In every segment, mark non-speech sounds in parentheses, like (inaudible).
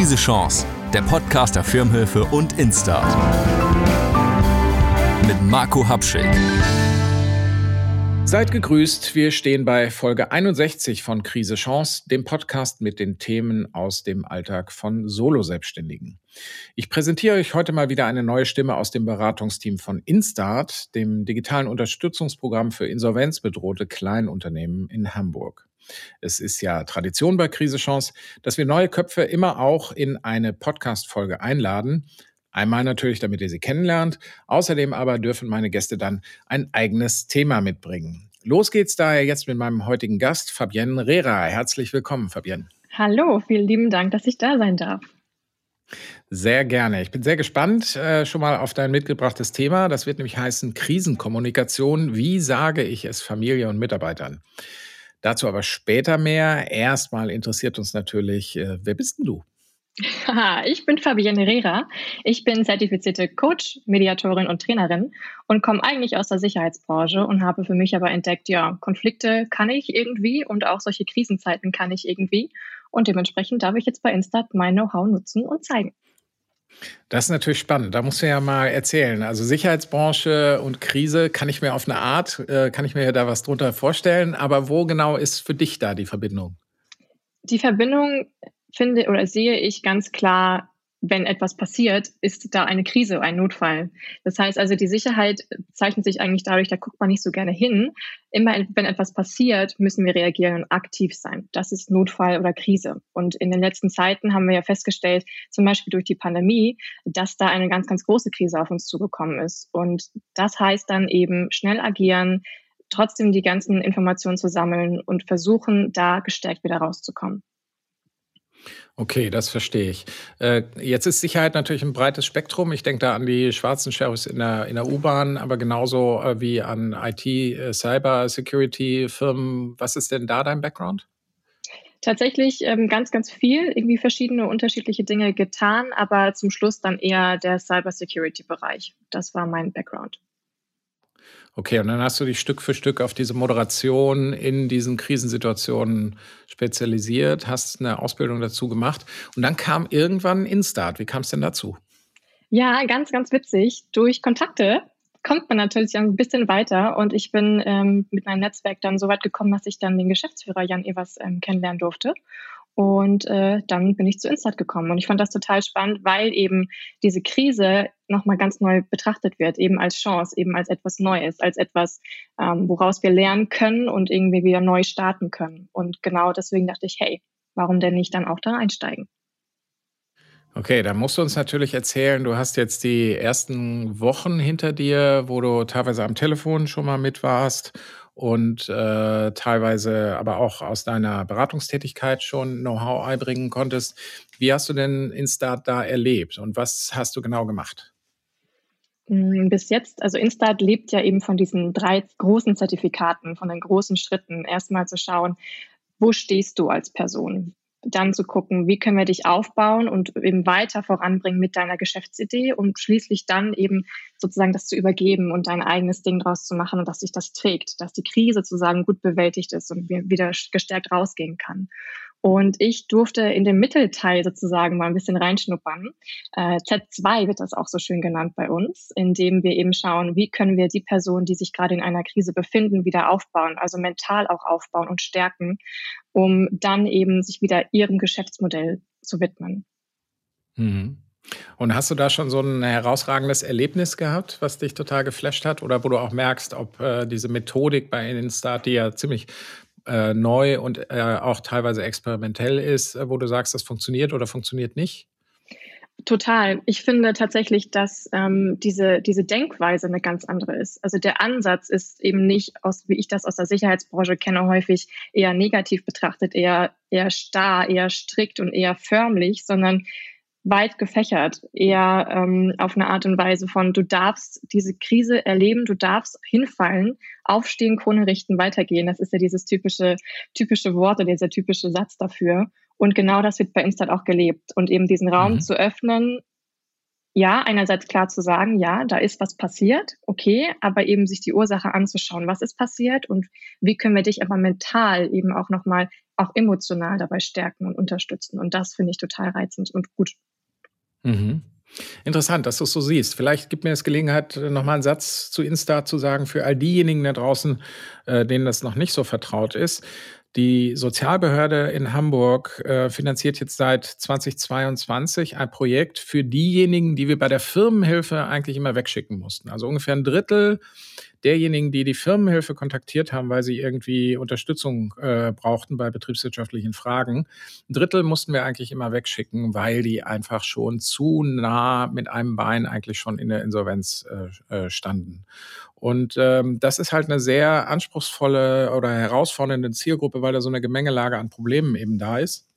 Krise Chance, der Podcast der Firmenhilfe und Instart. Mit Marco Habschick. Seid gegrüßt, wir stehen bei Folge 61 von Krise Chance, dem Podcast mit den Themen aus dem Alltag von Solo-Selbstständigen. Ich präsentiere euch heute mal wieder eine neue Stimme aus dem Beratungsteam von Instart, dem digitalen Unterstützungsprogramm für insolvenzbedrohte Kleinunternehmen in Hamburg. Es ist ja Tradition bei Krise Chance, dass wir neue Köpfe immer auch in eine Podcast-Folge einladen. Einmal natürlich, damit ihr sie kennenlernt. Außerdem aber dürfen meine Gäste dann ein eigenes Thema mitbringen. Los geht's daher jetzt mit meinem heutigen Gast, Fabienne Rera. Herzlich willkommen, Fabienne. Hallo, vielen lieben Dank, dass ich da sein darf. Sehr gerne. Ich bin sehr gespannt äh, schon mal auf dein mitgebrachtes Thema. Das wird nämlich heißen Krisenkommunikation. Wie sage ich es Familie und Mitarbeitern? Dazu aber später mehr. Erstmal interessiert uns natürlich, äh, wer bist denn du? (laughs) Ich bin Fabienne Herrera. Ich bin zertifizierte Coach, Mediatorin und Trainerin und komme eigentlich aus der Sicherheitsbranche und habe für mich aber entdeckt, ja, Konflikte kann ich irgendwie und auch solche Krisenzeiten kann ich irgendwie. Und dementsprechend darf ich jetzt bei Instat mein Know-how nutzen und zeigen. Das ist natürlich spannend. Da musst du ja mal erzählen. Also Sicherheitsbranche und Krise kann ich mir auf eine Art, äh, kann ich mir da was drunter vorstellen. Aber wo genau ist für dich da die Verbindung? Die Verbindung finde oder sehe ich ganz klar wenn etwas passiert, ist da eine Krise, ein Notfall. Das heißt also, die Sicherheit zeichnet sich eigentlich dadurch, da guckt man nicht so gerne hin. Immer wenn etwas passiert, müssen wir reagieren und aktiv sein. Das ist Notfall oder Krise. Und in den letzten Zeiten haben wir ja festgestellt, zum Beispiel durch die Pandemie, dass da eine ganz, ganz große Krise auf uns zugekommen ist. Und das heißt dann eben schnell agieren, trotzdem die ganzen Informationen zu sammeln und versuchen, da gestärkt wieder rauszukommen. Okay, das verstehe ich. Äh, jetzt ist Sicherheit natürlich ein breites Spektrum. Ich denke da an die schwarzen Sheriffs in der, in der U-Bahn, aber genauso äh, wie an IT, äh. Was ist denn da dein Background? Tatsächlich ähm, ganz, ganz viel, irgendwie verschiedene unterschiedliche Dinge getan, aber zum Schluss dann eher der Cyber Security Bereich. Das war mein Background. Okay, und dann hast du dich Stück für Stück auf diese Moderation in diesen Krisensituationen spezialisiert, hast eine Ausbildung dazu gemacht und dann kam irgendwann Instart. Wie kam es denn dazu? Ja, ganz, ganz witzig. Durch Kontakte kommt man natürlich ein bisschen weiter und ich bin ähm, mit meinem Netzwerk dann so weit gekommen, dass ich dann den Geschäftsführer Jan Evers ähm, kennenlernen durfte. Und äh, dann bin ich zu Instat gekommen. Und ich fand das total spannend, weil eben diese Krise nochmal ganz neu betrachtet wird, eben als Chance, eben als etwas Neues, als etwas, ähm, woraus wir lernen können und irgendwie wieder neu starten können. Und genau deswegen dachte ich, hey, warum denn nicht dann auch da einsteigen? Okay, da musst du uns natürlich erzählen, du hast jetzt die ersten Wochen hinter dir, wo du teilweise am Telefon schon mal mit warst und äh, teilweise aber auch aus deiner Beratungstätigkeit schon Know-how einbringen konntest. Wie hast du denn Instart da erlebt und was hast du genau gemacht? Hm, bis jetzt, also Instart lebt ja eben von diesen drei großen Zertifikaten, von den großen Schritten. Erstmal zu schauen, wo stehst du als Person? Dann zu gucken, wie können wir dich aufbauen und eben weiter voranbringen mit deiner Geschäftsidee und schließlich dann eben sozusagen das zu übergeben und dein eigenes Ding draus zu machen und dass sich das trägt, dass die Krise sozusagen gut bewältigt ist und wieder gestärkt rausgehen kann. Und ich durfte in dem Mittelteil sozusagen mal ein bisschen reinschnuppern. Äh, Z2 wird das auch so schön genannt bei uns, indem wir eben schauen, wie können wir die Personen, die sich gerade in einer Krise befinden, wieder aufbauen, also mental auch aufbauen und stärken, um dann eben sich wieder ihrem Geschäftsmodell zu widmen. Mhm. Und hast du da schon so ein herausragendes Erlebnis gehabt, was dich total geflasht hat? Oder wo du auch merkst, ob äh, diese Methodik bei Instart, die ja ziemlich äh, neu und äh, auch teilweise experimentell ist, äh, wo du sagst, das funktioniert oder funktioniert nicht? Total. Ich finde tatsächlich, dass ähm, diese, diese Denkweise eine ganz andere ist. Also der Ansatz ist eben nicht, aus, wie ich das aus der Sicherheitsbranche kenne, häufig eher negativ betrachtet, eher, eher starr, eher strikt und eher förmlich, sondern weit gefächert, eher ähm, auf eine Art und Weise von, du darfst diese Krise erleben, du darfst hinfallen, aufstehen, Krone richten, weitergehen. Das ist ja dieses typische, typische Wort oder dieser typische Satz dafür. Und genau das wird bei Instat auch gelebt. Und eben diesen Raum mhm. zu öffnen, ja, einerseits klar zu sagen, ja, da ist was passiert, okay, aber eben sich die Ursache anzuschauen, was ist passiert und wie können wir dich aber mental eben auch nochmal, auch emotional dabei stärken und unterstützen. Und das finde ich total reizend und gut. Mhm. Interessant, dass du es so siehst. Vielleicht gibt mir das Gelegenheit, nochmal einen Satz zu Insta zu sagen für all diejenigen da draußen, äh, denen das noch nicht so vertraut ist. Die Sozialbehörde in Hamburg äh, finanziert jetzt seit 2022 ein Projekt für diejenigen, die wir bei der Firmenhilfe eigentlich immer wegschicken mussten. Also ungefähr ein Drittel derjenigen, die die Firmenhilfe kontaktiert haben, weil sie irgendwie Unterstützung äh, brauchten bei betriebswirtschaftlichen Fragen. Ein Drittel mussten wir eigentlich immer wegschicken, weil die einfach schon zu nah mit einem Bein eigentlich schon in der Insolvenz äh, äh standen. Und ähm, das ist halt eine sehr anspruchsvolle oder herausfordernde Zielgruppe, weil da so eine Gemengelage an Problemen eben da ist.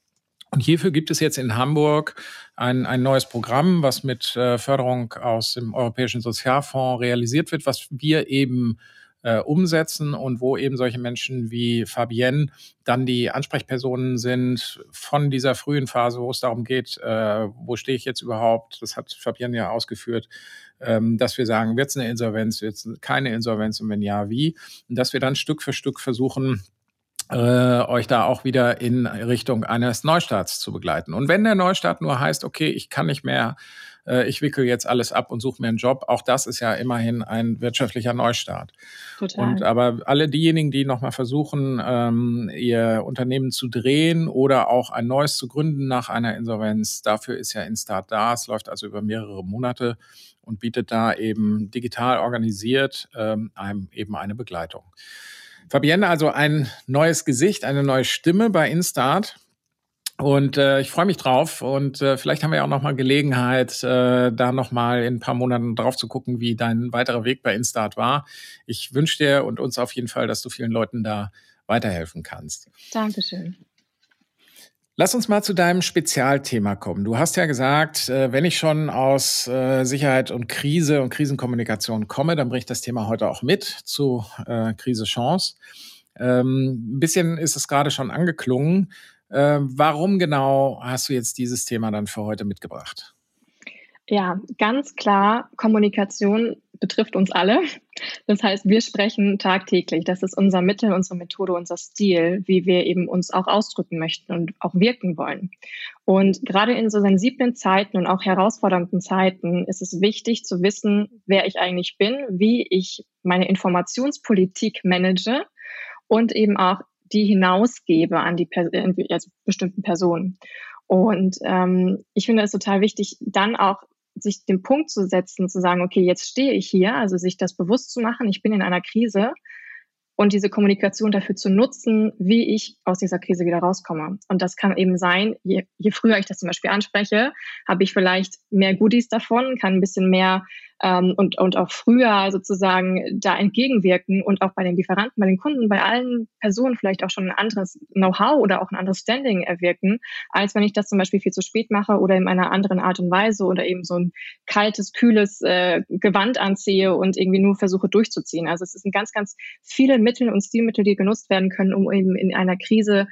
Und hierfür gibt es jetzt in Hamburg ein, ein neues Programm, was mit äh, Förderung aus dem Europäischen Sozialfonds realisiert wird, was wir eben äh, umsetzen und wo eben solche Menschen wie Fabienne dann die Ansprechpersonen sind von dieser frühen Phase, wo es darum geht, äh, wo stehe ich jetzt überhaupt, das hat Fabienne ja ausgeführt, ähm, dass wir sagen, wird es eine Insolvenz, wird es keine Insolvenz und wenn ja, wie? Und dass wir dann Stück für Stück versuchen, äh, euch da auch wieder in Richtung eines Neustarts zu begleiten. Und wenn der Neustart nur heißt, okay, ich kann nicht mehr, äh, ich wickel jetzt alles ab und suche mir einen Job, auch das ist ja immerhin ein wirtschaftlicher Neustart. Total. Und aber alle diejenigen, die nochmal versuchen, ähm, ihr Unternehmen zu drehen oder auch ein neues zu gründen nach einer Insolvenz, dafür ist ja Instart da. Es läuft also über mehrere Monate und bietet da eben digital organisiert ähm, einem eben eine Begleitung. Fabienne, also ein neues Gesicht, eine neue Stimme bei Instart. Und äh, ich freue mich drauf und äh, vielleicht haben wir ja auch noch mal Gelegenheit, äh, da noch mal in ein paar Monaten drauf zu gucken, wie dein weiterer Weg bei Instart war. Ich wünsche dir und uns auf jeden Fall, dass du vielen Leuten da weiterhelfen kannst. Dankeschön. Lass uns mal zu deinem Spezialthema kommen. Du hast ja gesagt, äh, wenn ich schon aus äh, Sicherheit und Krise und Krisenkommunikation komme, dann bringe ich das Thema heute auch mit zu äh, Krise Chance. Ähm, ein bisschen ist es gerade schon angeklungen. Warum genau hast du jetzt dieses Thema dann für heute mitgebracht? Ja, ganz klar, Kommunikation betrifft uns alle. Das heißt, wir sprechen tagtäglich. Das ist unser Mittel, unsere Methode, unser Stil, wie wir eben uns auch ausdrücken möchten und auch wirken wollen. Und gerade in so sensiblen Zeiten und auch herausfordernden Zeiten ist es wichtig zu wissen, wer ich eigentlich bin, wie ich meine Informationspolitik manage und eben auch die hinausgebe an die also bestimmten Personen. Und ähm, ich finde es total wichtig, dann auch sich den Punkt zu setzen, zu sagen, okay, jetzt stehe ich hier, also sich das bewusst zu machen, ich bin in einer Krise und diese Kommunikation dafür zu nutzen, wie ich aus dieser Krise wieder rauskomme. Und das kann eben sein, je, je früher ich das zum Beispiel anspreche, habe ich vielleicht mehr Goodies davon, kann ein bisschen mehr ähm, und, und auch früher sozusagen da entgegenwirken und auch bei den Lieferanten, bei den Kunden, bei allen Personen vielleicht auch schon ein anderes Know-how oder auch ein anderes Standing erwirken, als wenn ich das zum Beispiel viel zu spät mache oder in einer anderen Art und Weise oder eben so ein kaltes, kühles äh, Gewand anziehe und irgendwie nur versuche durchzuziehen. Also es sind ganz, ganz viele Mittel und Stilmittel, die genutzt werden können, um eben in einer Krise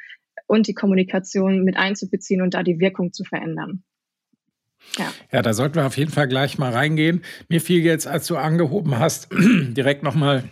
und die Kommunikation mit einzubeziehen und da die Wirkung zu verändern. Ja. ja, da sollten wir auf jeden Fall gleich mal reingehen. Mir fiel jetzt, als du angehoben hast, (clears throat) direkt nochmal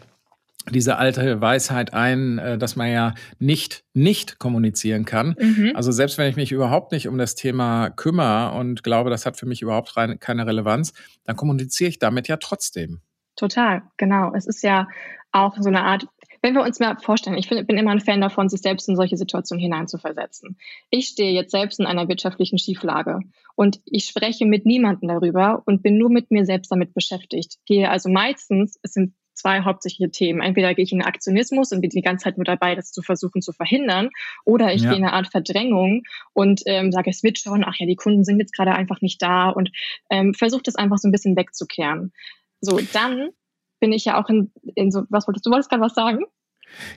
diese alte Weisheit ein, äh, dass man ja nicht nicht kommunizieren kann. Mhm. Also selbst wenn ich mich überhaupt nicht um das Thema kümmere und glaube, das hat für mich überhaupt keine Relevanz, dann kommuniziere ich damit ja trotzdem. Total, genau. Es ist ja auch so eine Art wenn wir uns mal vorstellen, ich bin, immer ein Fan davon, sich selbst in solche Situationen hineinzuversetzen. Ich stehe jetzt selbst in einer wirtschaftlichen Schieflage und ich spreche mit niemandem darüber und bin nur mit mir selbst damit beschäftigt. Gehe also meistens, es sind zwei hauptsächliche Themen. Entweder gehe ich in Aktionismus und bin die ganze Zeit nur dabei, das zu versuchen zu verhindern, oder ich ja. gehe in eine Art Verdrängung und ähm, sage, es wird schon, ach ja, die Kunden sind jetzt gerade einfach nicht da und ähm, versuche das einfach so ein bisschen wegzukehren. So, dann bin ich ja auch in, in so, was wolltest du, wolltest gerade was sagen?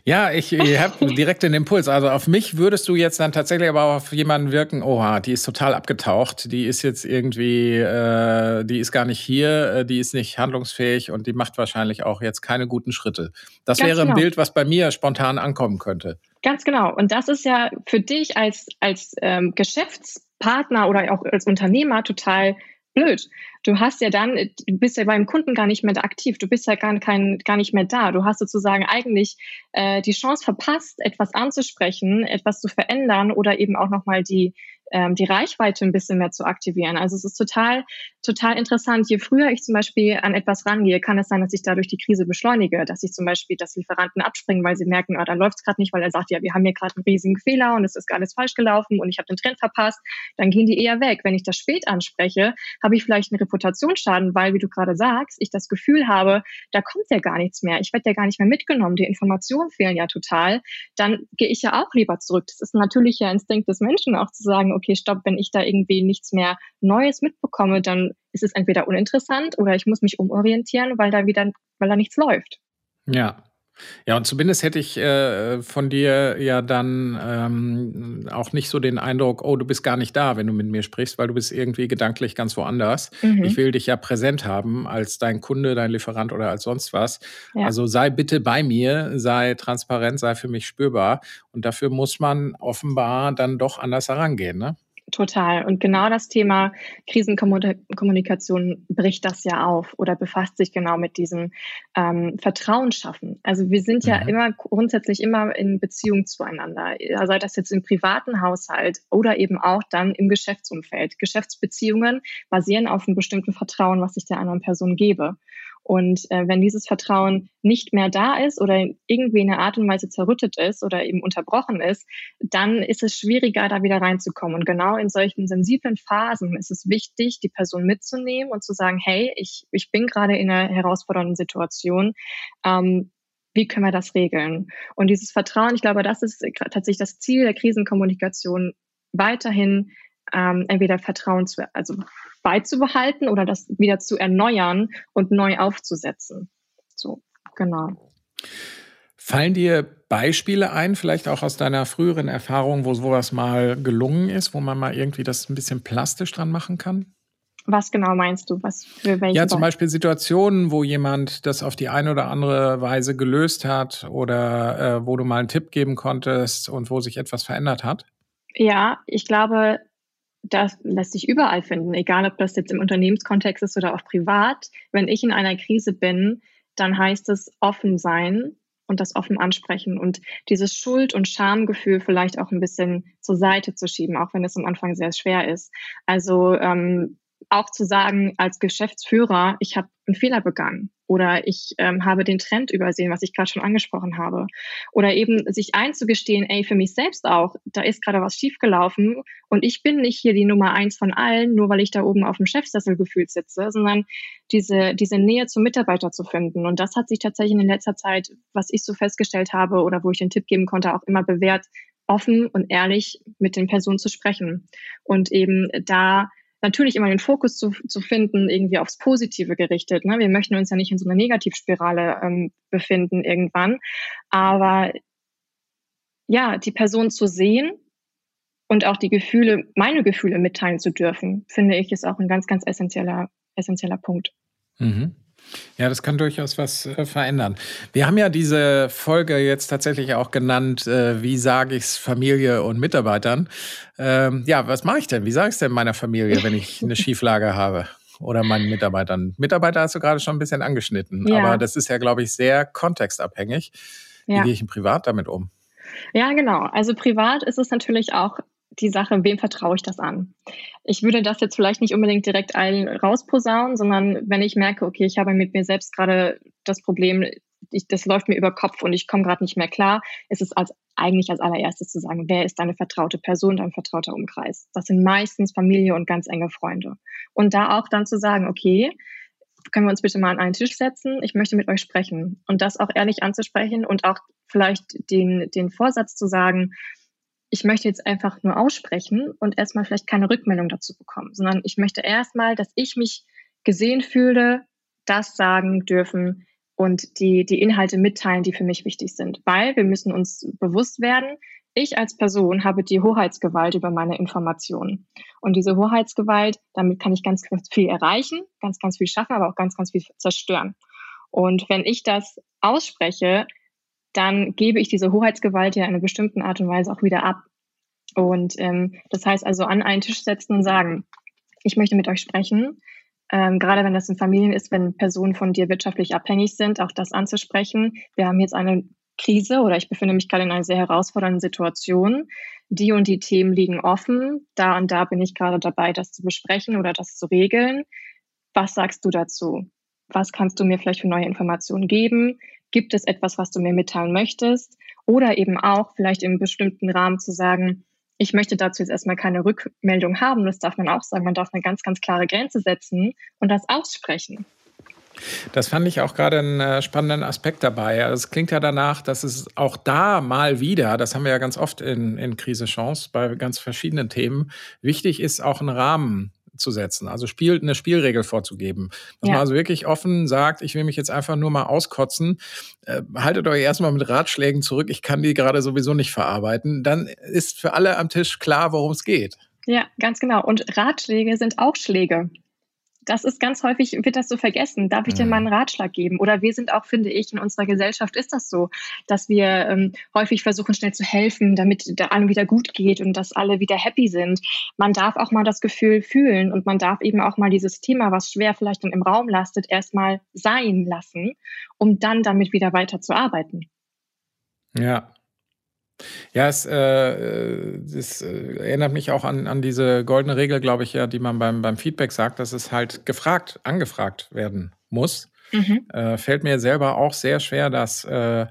Ja, ich, ich habe (laughs) direkt den Impuls. Also auf mich würdest du jetzt dann tatsächlich aber auch auf jemanden wirken, oha, die ist total abgetaucht, die ist jetzt irgendwie, äh, die ist gar nicht hier, äh, die ist nicht handlungsfähig und die macht wahrscheinlich auch jetzt keine guten Schritte. Das Ganz wäre genau. ein Bild, was bei mir spontan ankommen könnte. Ganz genau. Und das ist ja für dich als, als ähm, Geschäftspartner oder auch als Unternehmer total blöd. Du hast ja dann, du bist ja beim Kunden gar nicht mehr aktiv, du bist ja gar, kein, gar nicht mehr da. Du hast sozusagen eigentlich äh, die Chance verpasst, etwas anzusprechen, etwas zu verändern oder eben auch nochmal die, ähm, die Reichweite ein bisschen mehr zu aktivieren. Also es ist total, total interessant. Je früher ich zum Beispiel an etwas rangehe, kann es sein, dass ich dadurch die Krise beschleunige, dass ich zum Beispiel das Lieferanten abspringen, weil sie merken, oh, da läuft es gerade nicht, weil er sagt, ja, wir haben hier gerade einen riesigen Fehler und es ist alles falsch gelaufen und ich habe den Trend verpasst, dann gehen die eher weg. Wenn ich das spät anspreche, habe ich vielleicht einen Reputationsschaden, weil, wie du gerade sagst, ich das Gefühl habe, da kommt ja gar nichts mehr. Ich werde ja gar nicht mehr mitgenommen. Die Informationen fehlen ja total. Dann gehe ich ja auch lieber zurück. Das ist ein natürlicher Instinkt des Menschen, auch zu sagen, okay, stopp, wenn ich da irgendwie nichts mehr Neues mitbekomme, dann ist es entweder uninteressant oder ich muss mich umorientieren, weil da wieder, weil da nichts läuft. Ja, ja, und zumindest hätte ich äh, von dir ja dann ähm, auch nicht so den Eindruck, oh, du bist gar nicht da, wenn du mit mir sprichst, weil du bist irgendwie gedanklich ganz woanders. Mhm. Ich will dich ja präsent haben als dein Kunde, dein Lieferant oder als sonst was. Ja. Also sei bitte bei mir, sei transparent, sei für mich spürbar. Und dafür muss man offenbar dann doch anders herangehen, ne? Total. Und genau das Thema Krisenkommunikation bricht das ja auf oder befasst sich genau mit diesem ähm, Vertrauen schaffen. Also wir sind ja mhm. immer grundsätzlich immer in Beziehung zueinander, sei das jetzt im privaten Haushalt oder eben auch dann im Geschäftsumfeld. Geschäftsbeziehungen basieren auf einem bestimmten Vertrauen, was ich der anderen Person gebe. Und äh, wenn dieses Vertrauen nicht mehr da ist oder irgendwie in einer Art und Weise zerrüttet ist oder eben unterbrochen ist, dann ist es schwieriger, da wieder reinzukommen. Und genau in solchen sensiblen Phasen ist es wichtig, die Person mitzunehmen und zu sagen, hey, ich, ich bin gerade in einer herausfordernden Situation. Ähm, wie können wir das regeln? Und dieses Vertrauen, ich glaube, das ist tatsächlich das Ziel der Krisenkommunikation, weiterhin ähm, entweder Vertrauen zu, also beizubehalten oder das wieder zu erneuern und neu aufzusetzen. So, genau. Fallen dir Beispiele ein, vielleicht auch aus deiner früheren Erfahrung, wo sowas mal gelungen ist, wo man mal irgendwie das ein bisschen plastisch dran machen kann? Was genau meinst du? Was für welche? Ja, zum Beispiel Situationen, wo jemand das auf die eine oder andere Weise gelöst hat oder äh, wo du mal einen Tipp geben konntest und wo sich etwas verändert hat? Ja, ich glaube, das lässt sich überall finden, egal ob das jetzt im Unternehmenskontext ist oder auch privat. Wenn ich in einer Krise bin, dann heißt es offen sein und das offen ansprechen und dieses Schuld- und Schamgefühl vielleicht auch ein bisschen zur Seite zu schieben, auch wenn es am Anfang sehr schwer ist. Also ähm, auch zu sagen als Geschäftsführer, ich habe einen Fehler begangen oder ich ähm, habe den Trend übersehen, was ich gerade schon angesprochen habe. Oder eben sich einzugestehen, ey, für mich selbst auch, da ist gerade was schiefgelaufen und ich bin nicht hier die Nummer eins von allen, nur weil ich da oben auf dem Chefsessel gefühlt sitze, sondern diese, diese Nähe zum Mitarbeiter zu finden. Und das hat sich tatsächlich in letzter Zeit, was ich so festgestellt habe oder wo ich den Tipp geben konnte, auch immer bewährt, offen und ehrlich mit den Personen zu sprechen und eben da natürlich immer den Fokus zu, zu finden, irgendwie aufs Positive gerichtet. Ne? Wir möchten uns ja nicht in so einer Negativspirale ähm, befinden irgendwann. Aber ja, die Person zu sehen und auch die Gefühle, meine Gefühle mitteilen zu dürfen, finde ich, ist auch ein ganz, ganz essentieller, essentieller Punkt. Mhm. Ja, das kann durchaus was äh, verändern. Wir haben ja diese Folge jetzt tatsächlich auch genannt, äh, wie sage ich es Familie und Mitarbeitern. Ähm, ja, was mache ich denn? Wie sage ich es denn meiner Familie, wenn ich eine (laughs) Schieflage habe? Oder meinen Mitarbeitern? Mitarbeiter hast du gerade schon ein bisschen angeschnitten, ja. aber das ist ja, glaube ich, sehr kontextabhängig. Wie ja. gehe ich im Privat damit um? Ja, genau. Also privat ist es natürlich auch die Sache, wem vertraue ich das an? Ich würde das jetzt vielleicht nicht unbedingt direkt allen rausposaunen, sondern wenn ich merke, okay, ich habe mit mir selbst gerade das Problem, ich, das läuft mir über Kopf und ich komme gerade nicht mehr klar, ist es als, eigentlich als allererstes zu sagen, wer ist deine vertraute Person, dein vertrauter Umkreis? Das sind meistens Familie und ganz enge Freunde. Und da auch dann zu sagen, okay, können wir uns bitte mal an einen Tisch setzen? Ich möchte mit euch sprechen. Und das auch ehrlich anzusprechen und auch vielleicht den, den Vorsatz zu sagen, ich möchte jetzt einfach nur aussprechen und erstmal vielleicht keine Rückmeldung dazu bekommen, sondern ich möchte erstmal, dass ich mich gesehen fühle, das sagen dürfen und die, die Inhalte mitteilen, die für mich wichtig sind. Weil wir müssen uns bewusst werden, ich als Person habe die Hoheitsgewalt über meine Informationen. Und diese Hoheitsgewalt, damit kann ich ganz, ganz viel erreichen, ganz, ganz viel schaffen, aber auch ganz, ganz viel zerstören. Und wenn ich das ausspreche, dann gebe ich diese Hoheitsgewalt ja in einer bestimmten Art und Weise auch wieder ab. Und ähm, das heißt also an einen Tisch setzen und sagen, ich möchte mit euch sprechen. Ähm, gerade wenn das in Familien ist, wenn Personen von dir wirtschaftlich abhängig sind, auch das anzusprechen. Wir haben jetzt eine Krise oder ich befinde mich gerade in einer sehr herausfordernden Situation. Die und die Themen liegen offen. Da und da bin ich gerade dabei, das zu besprechen oder das zu regeln. Was sagst du dazu? Was kannst du mir vielleicht für neue Informationen geben? Gibt es etwas, was du mir mitteilen möchtest? Oder eben auch vielleicht im bestimmten Rahmen zu sagen, ich möchte dazu jetzt erstmal keine Rückmeldung haben. Das darf man auch sagen. Man darf eine ganz, ganz klare Grenze setzen und das aussprechen. Das fand ich auch gerade einen äh, spannenden Aspekt dabei. Also es klingt ja danach, dass es auch da mal wieder, das haben wir ja ganz oft in, in Krise Chance bei ganz verschiedenen Themen, wichtig ist, auch einen Rahmen zu setzen, also Spiel, eine Spielregel vorzugeben. Dass ja. man also wirklich offen sagt, ich will mich jetzt einfach nur mal auskotzen, äh, haltet euch erstmal mit Ratschlägen zurück, ich kann die gerade sowieso nicht verarbeiten. Dann ist für alle am Tisch klar, worum es geht. Ja, ganz genau. Und Ratschläge sind auch Schläge das ist ganz häufig, wird das so vergessen. Darf ich dir mal einen mhm. Ratschlag geben? Oder wir sind auch, finde ich, in unserer Gesellschaft ist das so, dass wir ähm, häufig versuchen, schnell zu helfen, damit da allen wieder gut geht und dass alle wieder happy sind. Man darf auch mal das Gefühl fühlen und man darf eben auch mal dieses Thema, was schwer vielleicht dann im Raum lastet, erstmal sein lassen, um dann damit wieder weiter zu arbeiten. Ja, ja, es, äh, es äh, erinnert mich auch an, an diese goldene Regel, glaube ich, ja, die man beim, beim Feedback sagt, dass es halt gefragt, angefragt werden muss. Mhm. Äh, fällt mir selber auch sehr schwer, das äh,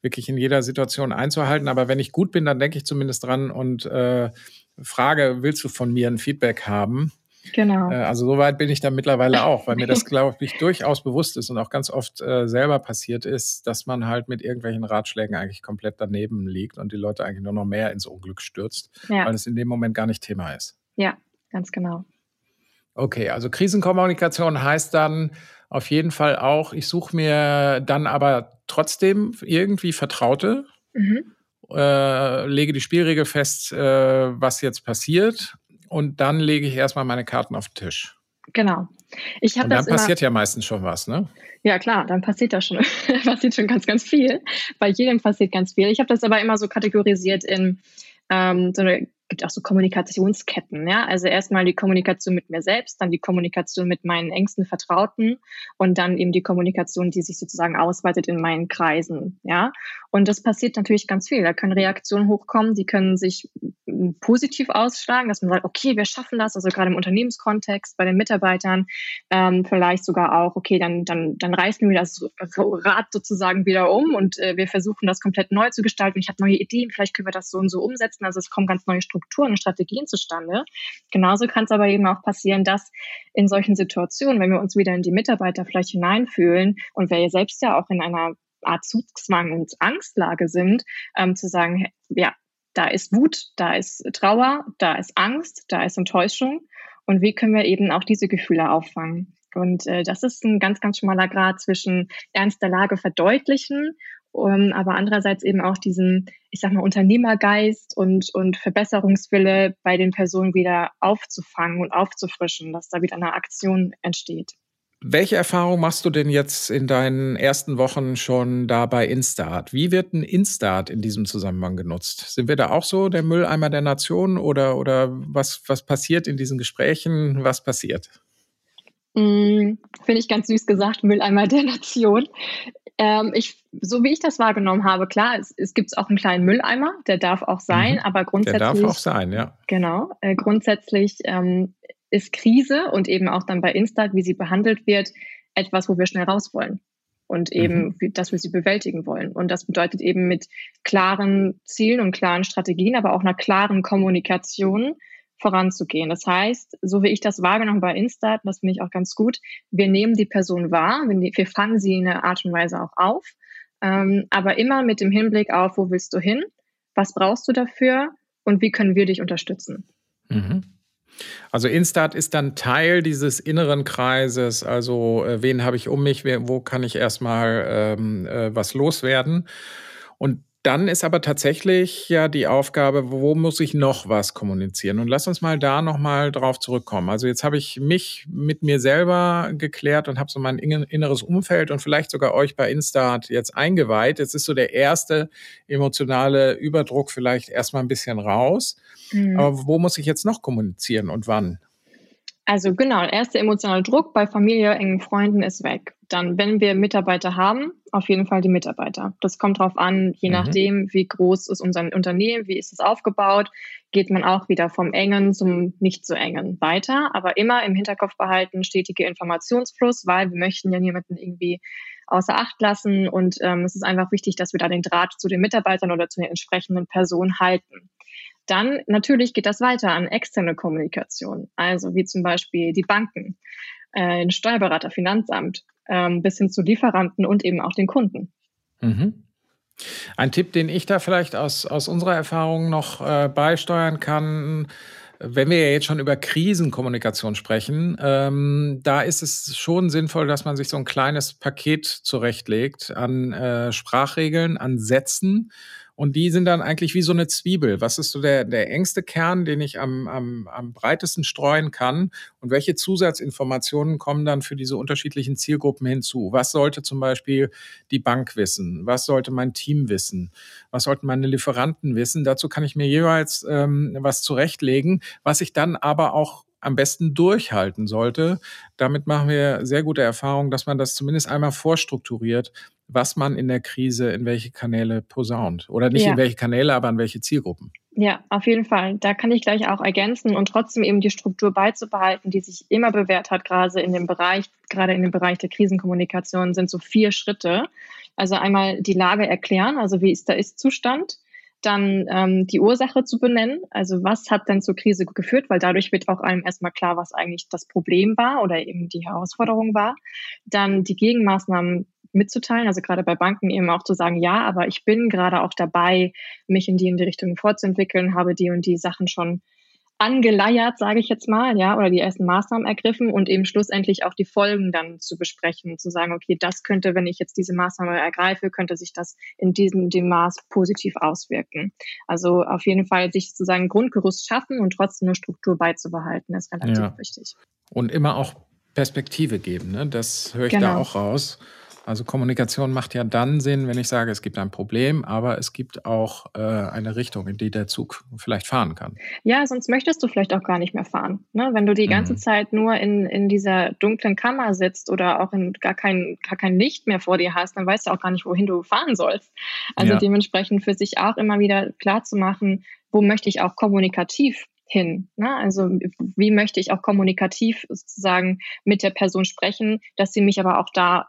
wirklich in jeder Situation einzuhalten. Aber wenn ich gut bin, dann denke ich zumindest dran und äh, frage, willst du von mir ein Feedback haben? Genau. Äh, also soweit bin ich da mittlerweile auch, weil mir das, (laughs) glaube ich, durchaus bewusst ist und auch ganz oft äh, selber passiert ist, dass man halt mit irgendwelchen Ratschlägen eigentlich komplett daneben liegt und die Leute eigentlich nur noch mehr ins Unglück stürzt, ja. weil es in dem Moment gar nicht Thema ist. Ja, ganz genau. Okay, also Krisenkommunikation heißt dann auf jeden Fall auch, ich suche mir dann aber trotzdem irgendwie Vertraute, mhm. äh, lege die Spielregel fest, äh, was jetzt passiert und dann lege ich erstmal meine Karten auf den Tisch. Genau. Ich und dann passiert ja meistens schon was, ne? Ja, klar, dann passiert da schon, (laughs) passiert schon ganz, ganz viel. Bei jedem passiert ganz viel. Ich habe das aber immer so kategorisiert in ähm, so eine gibt auch so Kommunikationsketten. Ja? Also erstmal die Kommunikation mit mir selbst, dann die Kommunikation mit meinen engsten Vertrauten und dann eben die Kommunikation, die sich sozusagen ausweitet in meinen Kreisen. Ja? Und das passiert natürlich ganz viel. Da können Reaktionen hochkommen, die können sich positiv ausschlagen, dass man sagt, okay, wir schaffen das, also gerade im Unternehmenskontext, bei den Mitarbeitern, ähm, vielleicht sogar auch, okay, dann, dann, dann reißen wir das Rad sozusagen wieder um und äh, wir versuchen das komplett neu zu gestalten. Ich habe neue Ideen, vielleicht können wir das so und so umsetzen. Also es kommen ganz neue Strukturen Strukturen und Strategien zustande. Genauso kann es aber eben auch passieren, dass in solchen Situationen, wenn wir uns wieder in die Mitarbeiter vielleicht hineinfühlen und wir selbst ja auch in einer Art Zugzwang und Angstlage sind, ähm, zu sagen, ja, da ist Wut, da ist Trauer, da ist Angst, da ist Enttäuschung. Und wie können wir eben auch diese Gefühle auffangen? Und äh, das ist ein ganz, ganz schmaler Grad zwischen Ernst der Lage verdeutlichen um, aber andererseits eben auch diesen, ich sag mal, Unternehmergeist und, und Verbesserungswille bei den Personen wieder aufzufangen und aufzufrischen, dass da wieder eine Aktion entsteht. Welche Erfahrung machst du denn jetzt in deinen ersten Wochen schon da bei Instart? Wie wird ein Instart in diesem Zusammenhang genutzt? Sind wir da auch so der Mülleimer der Nation oder, oder was, was passiert in diesen Gesprächen? Was passiert? Mm, Finde ich ganz süß gesagt, Mülleimer der Nation. Ähm, ich, so wie ich das wahrgenommen habe, klar, es, es gibt auch einen kleinen Mülleimer, der darf auch sein, mhm. aber grundsätzlich. Der darf auch sein, ja. Genau. Äh, grundsätzlich ähm, ist Krise und eben auch dann bei Instad, wie sie behandelt wird, etwas, wo wir schnell raus wollen und eben, mhm. dass wir sie bewältigen wollen. Und das bedeutet eben mit klaren Zielen und klaren Strategien, aber auch einer klaren Kommunikation voranzugehen. Das heißt, so wie ich das wahrgenommen bei Insta, das finde ich auch ganz gut, wir nehmen die Person wahr, wir fangen sie in einer Art und Weise auch auf, ähm, aber immer mit dem Hinblick auf, wo willst du hin, was brauchst du dafür und wie können wir dich unterstützen. Mhm. Also Instat ist dann Teil dieses inneren Kreises, also äh, wen habe ich um mich, wo kann ich erstmal ähm, äh, was loswerden. Und dann ist aber tatsächlich ja die Aufgabe, wo muss ich noch was kommunizieren? Und lass uns mal da nochmal drauf zurückkommen. Also jetzt habe ich mich mit mir selber geklärt und habe so mein inneres Umfeld und vielleicht sogar euch bei Instart jetzt eingeweiht. Jetzt ist so der erste emotionale Überdruck vielleicht erstmal ein bisschen raus. Mhm. Aber wo muss ich jetzt noch kommunizieren und wann? Also genau, erster emotionaler Druck bei Familie, engen Freunden ist weg. Dann, wenn wir Mitarbeiter haben, auf jeden Fall die Mitarbeiter. Das kommt darauf an, je mhm. nachdem, wie groß ist unser Unternehmen, wie ist es aufgebaut, geht man auch wieder vom engen zum nicht so engen weiter. Aber immer im Hinterkopf behalten, stetiger Informationsfluss, weil wir möchten ja niemanden irgendwie außer Acht lassen. Und ähm, es ist einfach wichtig, dass wir da den Draht zu den Mitarbeitern oder zu den entsprechenden Personen halten. Dann natürlich geht das weiter an externe Kommunikation, also wie zum Beispiel die Banken, äh, den Steuerberater, Finanzamt, ähm, bis hin zu Lieferanten und eben auch den Kunden. Mhm. Ein Tipp, den ich da vielleicht aus, aus unserer Erfahrung noch äh, beisteuern kann, wenn wir ja jetzt schon über Krisenkommunikation sprechen, ähm, da ist es schon sinnvoll, dass man sich so ein kleines Paket zurechtlegt an äh, Sprachregeln, an Sätzen und die sind dann eigentlich wie so eine Zwiebel. Was ist so der, der engste Kern, den ich am, am, am breitesten streuen kann? Und welche Zusatzinformationen kommen dann für diese unterschiedlichen Zielgruppen hinzu? Was sollte zum Beispiel die Bank wissen? Was sollte mein Team wissen? Was sollten meine Lieferanten wissen? Dazu kann ich mir jeweils ähm, was zurechtlegen, was ich dann aber auch am besten durchhalten sollte. Damit machen wir sehr gute Erfahrungen, dass man das zumindest einmal vorstrukturiert, was man in der Krise in welche Kanäle posaunt. Oder nicht ja. in welche Kanäle, aber an welche Zielgruppen. Ja, auf jeden Fall. Da kann ich gleich auch ergänzen und trotzdem eben die Struktur beizubehalten, die sich immer bewährt hat, gerade in dem Bereich, gerade in dem Bereich der Krisenkommunikation, sind so vier Schritte. Also einmal die Lage erklären, also wie ist der Ist-Zustand, dann ähm, die Ursache zu benennen, also was hat denn zur Krise geführt, weil dadurch wird auch einem erstmal klar, was eigentlich das Problem war oder eben die Herausforderung war. Dann die Gegenmaßnahmen mitzuteilen, also gerade bei Banken eben auch zu sagen, ja, aber ich bin gerade auch dabei, mich in die in die Richtung vorzuentwickeln, habe die und die Sachen schon angeleiert, sage ich jetzt mal, ja, oder die ersten Maßnahmen ergriffen und eben schlussendlich auch die Folgen dann zu besprechen, zu sagen, okay, das könnte, wenn ich jetzt diese Maßnahme ergreife, könnte sich das in diesem dem Maß positiv auswirken. Also auf jeden Fall sich sozusagen Grundgerüst schaffen und trotzdem eine Struktur beizubehalten, ist relativ ja. wichtig. Und immer auch Perspektive geben, ne? Das höre ich genau. da auch raus. Also Kommunikation macht ja dann Sinn, wenn ich sage, es gibt ein Problem, aber es gibt auch äh, eine Richtung, in die der Zug vielleicht fahren kann. Ja, sonst möchtest du vielleicht auch gar nicht mehr fahren. Ne? Wenn du die ganze mhm. Zeit nur in, in dieser dunklen Kammer sitzt oder auch in gar kein, gar kein Licht mehr vor dir hast, dann weißt du auch gar nicht, wohin du fahren sollst. Also ja. dementsprechend für sich auch immer wieder klar zu machen, wo möchte ich auch kommunikativ hin. Ne? Also wie möchte ich auch kommunikativ sozusagen mit der Person sprechen, dass sie mich aber auch da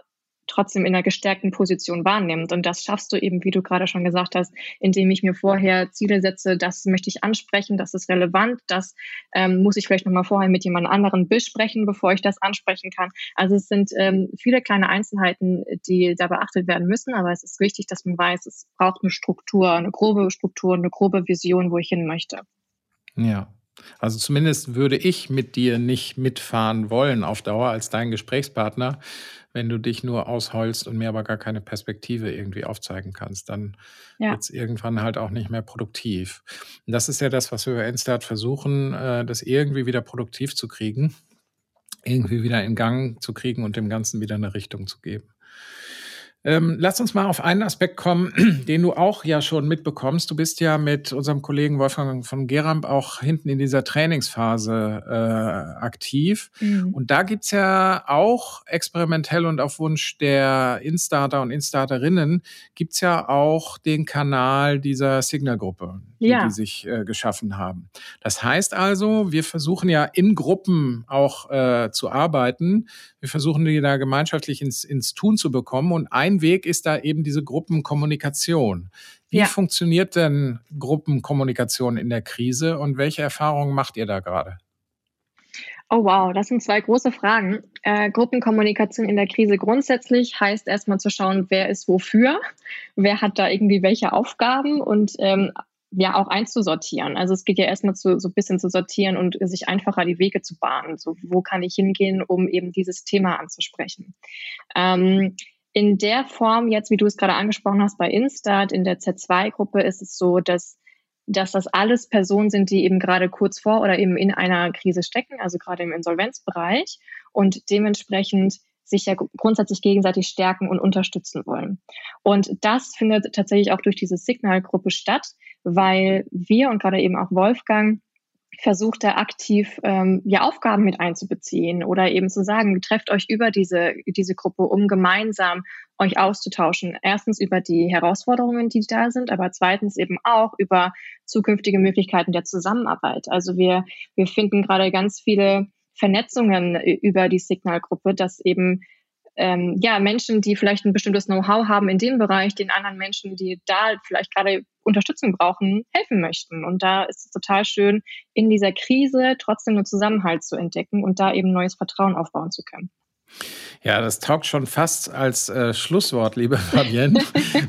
trotzdem in einer gestärkten Position wahrnimmt. Und das schaffst du eben, wie du gerade schon gesagt hast, indem ich mir vorher Ziele setze, das möchte ich ansprechen, das ist relevant, das ähm, muss ich vielleicht nochmal vorher mit jemand anderen besprechen, bevor ich das ansprechen kann. Also es sind ähm, viele kleine Einzelheiten, die da beachtet werden müssen, aber es ist wichtig, dass man weiß, es braucht eine Struktur, eine grobe Struktur, eine grobe Vision, wo ich hin möchte. Ja. Also zumindest würde ich mit dir nicht mitfahren wollen auf Dauer als dein Gesprächspartner, wenn du dich nur ausheulst und mir aber gar keine Perspektive irgendwie aufzeigen kannst, dann ja. wird es irgendwann halt auch nicht mehr produktiv. Und das ist ja das, was wir bei Enstart versuchen, äh, das irgendwie wieder produktiv zu kriegen, irgendwie wieder in Gang zu kriegen und dem Ganzen wieder eine Richtung zu geben. Ähm, lass uns mal auf einen Aspekt kommen, (clears throat) den du auch ja schon mitbekommst. Du bist ja mit unserem Kollegen Wolfgang von Geramp auch hinten in dieser Trainingsphase äh, aktiv. Mhm. Und da gibt's ja auch experimentell und auf Wunsch der Instarter und Instarterinnen gibt's ja auch den Kanal dieser Signal-Gruppe, die, ja. die sich äh, geschaffen haben. Das heißt also, wir versuchen ja in Gruppen auch äh, zu arbeiten. Wir versuchen die da gemeinschaftlich ins, ins Tun zu bekommen. Und ein Weg ist da eben diese Gruppenkommunikation. Wie ja. funktioniert denn Gruppenkommunikation in der Krise und welche Erfahrungen macht ihr da gerade? Oh wow, das sind zwei große Fragen. Äh, Gruppenkommunikation in der Krise grundsätzlich heißt erstmal zu schauen, wer ist wofür, wer hat da irgendwie welche Aufgaben und ähm, ja auch einzusortieren. Also es geht ja erstmal zu, so ein bisschen zu sortieren und sich einfacher die Wege zu bahnen. So, wo kann ich hingehen, um eben dieses Thema anzusprechen? Ähm, in der Form jetzt, wie du es gerade angesprochen hast, bei Instart, in der Z2-Gruppe ist es so, dass, dass das alles Personen sind, die eben gerade kurz vor oder eben in einer Krise stecken, also gerade im Insolvenzbereich und dementsprechend sich ja grundsätzlich gegenseitig stärken und unterstützen wollen. Und das findet tatsächlich auch durch diese Signalgruppe statt, weil wir und gerade eben auch Wolfgang versucht da aktiv ähm, ja Aufgaben mit einzubeziehen oder eben zu sagen, trefft euch über diese, diese Gruppe, um gemeinsam euch auszutauschen. Erstens über die Herausforderungen, die da sind, aber zweitens eben auch über zukünftige Möglichkeiten der Zusammenarbeit. Also wir, wir finden gerade ganz viele Vernetzungen über die Signalgruppe, dass eben ähm, ja, Menschen, die vielleicht ein bestimmtes Know-how haben in dem Bereich, den anderen Menschen, die da vielleicht gerade Unterstützung brauchen, helfen möchten. Und da ist es total schön, in dieser Krise trotzdem einen Zusammenhalt zu entdecken und da eben neues Vertrauen aufbauen zu können. Ja, das taugt schon fast als äh, Schlusswort, liebe (laughs) Fabienne.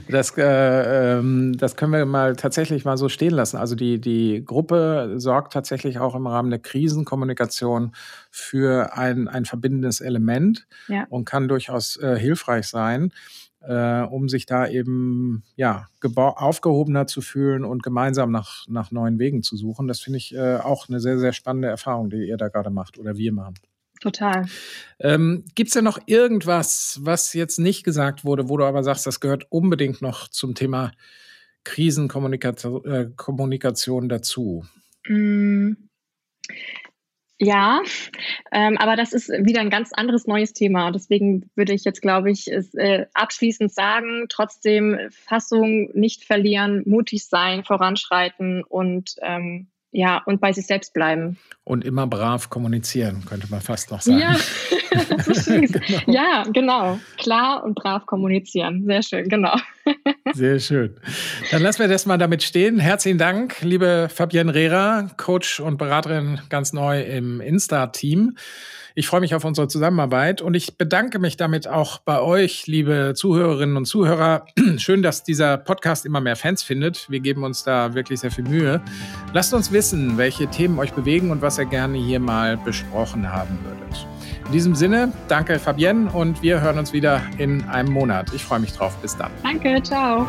das, äh, ähm, das können wir mal tatsächlich mal so stehen lassen. Also die, die Gruppe sorgt tatsächlich auch im Rahmen der Krisenkommunikation für ein, ein verbindendes Element ja. und kann durchaus äh, hilfreich sein. Äh, um sich da eben ja aufgehobener zu fühlen und gemeinsam nach, nach neuen Wegen zu suchen. Das finde ich äh, auch eine sehr, sehr spannende Erfahrung, die ihr da gerade macht oder wir machen. Total. Ähm, Gibt es denn noch irgendwas, was jetzt nicht gesagt wurde, wo du aber sagst, das gehört unbedingt noch zum Thema Krisenkommunikation äh, dazu? Mm. Ja, ähm, aber das ist wieder ein ganz anderes neues Thema. Deswegen würde ich jetzt, glaube ich, es, äh, abschließend sagen, trotzdem Fassung nicht verlieren, mutig sein, voranschreiten und ähm, ja, und bei sich selbst bleiben. Und immer brav kommunizieren, könnte man fast noch sagen. Ja, (laughs) (laughs) genau. ja genau. Klar und brav kommunizieren. Sehr schön, genau. Sehr schön. Dann lassen wir das mal damit stehen. Herzlichen Dank, liebe Fabienne Rehrer, Coach und Beraterin ganz neu im Insta-Team. Ich freue mich auf unsere Zusammenarbeit und ich bedanke mich damit auch bei euch, liebe Zuhörerinnen und Zuhörer. (clears throat) Schön, dass dieser Podcast immer mehr Fans findet. Wir geben uns da wirklich sehr viel Mühe. Lasst uns wissen, welche Themen euch bewegen und was ihr gerne hier mal besprochen haben würdet. In diesem Sinne, danke Fabienne und wir hören uns wieder in einem Monat. Ich freue mich drauf. Bis dann. Danke, ciao.